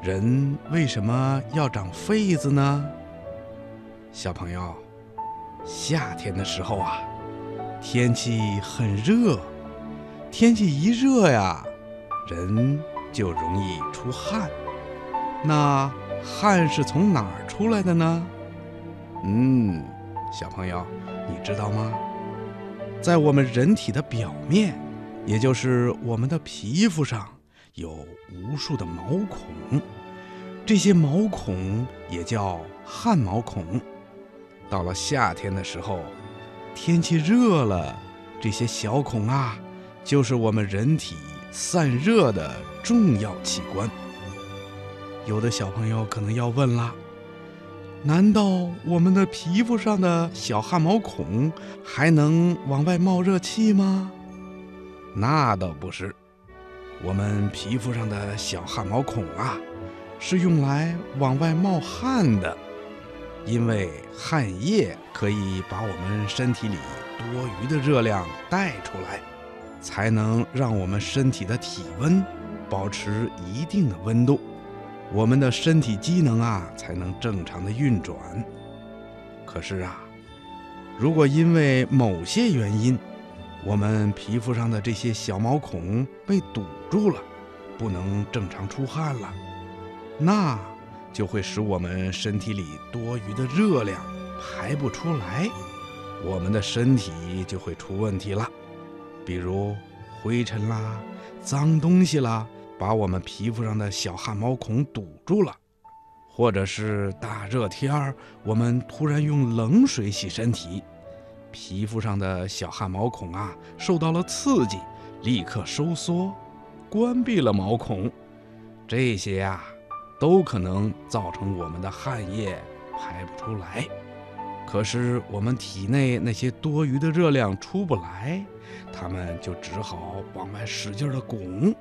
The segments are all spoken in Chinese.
人为什么要长痱子呢？小朋友，夏天的时候啊，天气很热，天气一热呀，人就容易出汗。那汗是从哪儿出来的呢？嗯，小朋友，你知道吗？在我们人体的表面，也就是我们的皮肤上。有无数的毛孔，这些毛孔也叫汗毛孔。到了夏天的时候，天气热了，这些小孔啊，就是我们人体散热的重要器官。有的小朋友可能要问了：难道我们的皮肤上的小汗毛孔还能往外冒热气吗？那倒不是。我们皮肤上的小汗毛孔啊，是用来往外冒汗的，因为汗液可以把我们身体里多余的热量带出来，才能让我们身体的体温保持一定的温度，我们的身体机能啊才能正常的运转。可是啊，如果因为某些原因，我们皮肤上的这些小毛孔被堵住了，不能正常出汗了，那就会使我们身体里多余的热量排不出来，我们的身体就会出问题了。比如灰尘啦、脏东西啦，把我们皮肤上的小汗毛孔堵住了；或者是大热天儿，我们突然用冷水洗身体。皮肤上的小汗毛孔啊，受到了刺激，立刻收缩，关闭了毛孔。这些呀，都可能造成我们的汗液排不出来。可是我们体内那些多余的热量出不来，它们就只好往外使劲的拱。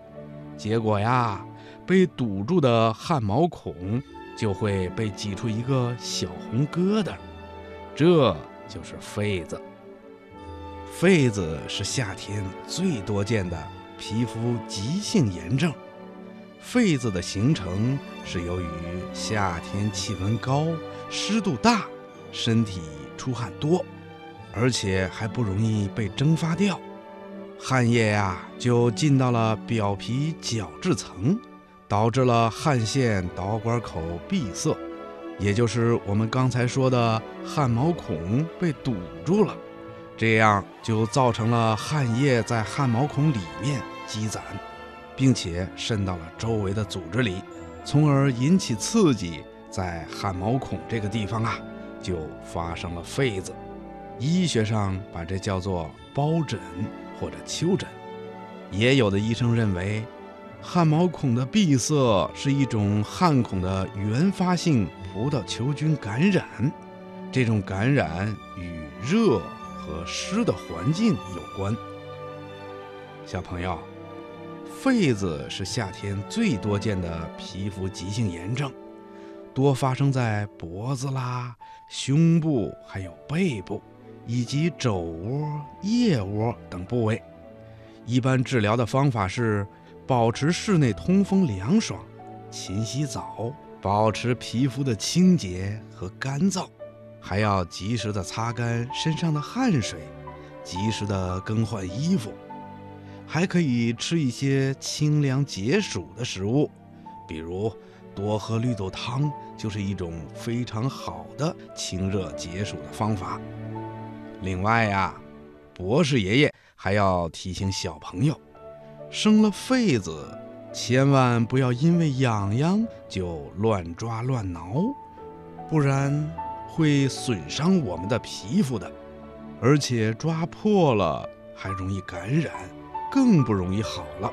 结果呀，被堵住的汗毛孔就会被挤出一个小红疙瘩。这。就是痱子。痱子是夏天最多见的皮肤急性炎症。痱子的形成是由于夏天气温高、湿度大、身体出汗多，而且还不容易被蒸发掉，汗液呀就进到了表皮角质层，导致了汗腺导管口闭塞。也就是我们刚才说的汗毛孔被堵住了，这样就造成了汗液在汗毛孔里面积攒，并且渗到了周围的组织里，从而引起刺激，在汗毛孔这个地方啊，就发生了痱子。医学上把这叫做包疹或者丘疹。也有的医生认为。汗毛孔的闭塞是一种汗孔的原发性葡萄球菌感染，这种感染与热和湿的环境有关。小朋友，痱子是夏天最多见的皮肤急性炎症，多发生在脖子啦、胸部、还有背部以及肘窝、腋窝等部位。一般治疗的方法是。保持室内通风凉爽，勤洗澡，保持皮肤的清洁和干燥，还要及时的擦干身上的汗水，及时的更换衣服，还可以吃一些清凉解暑的食物，比如多喝绿豆汤，就是一种非常好的清热解暑的方法。另外呀，博士爷爷还要提醒小朋友。生了痱子，千万不要因为痒痒就乱抓乱挠，不然会损伤我们的皮肤的，而且抓破了还容易感染，更不容易好了。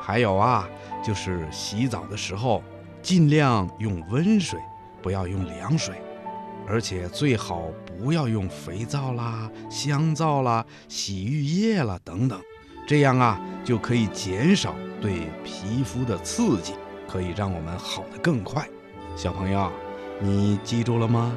还有啊，就是洗澡的时候，尽量用温水，不要用凉水，而且最好不要用肥皂啦、香皂啦、洗浴液啦等等，这样啊就可以减少对皮肤的刺激，可以让我们好得更快。小朋友，你记住了吗？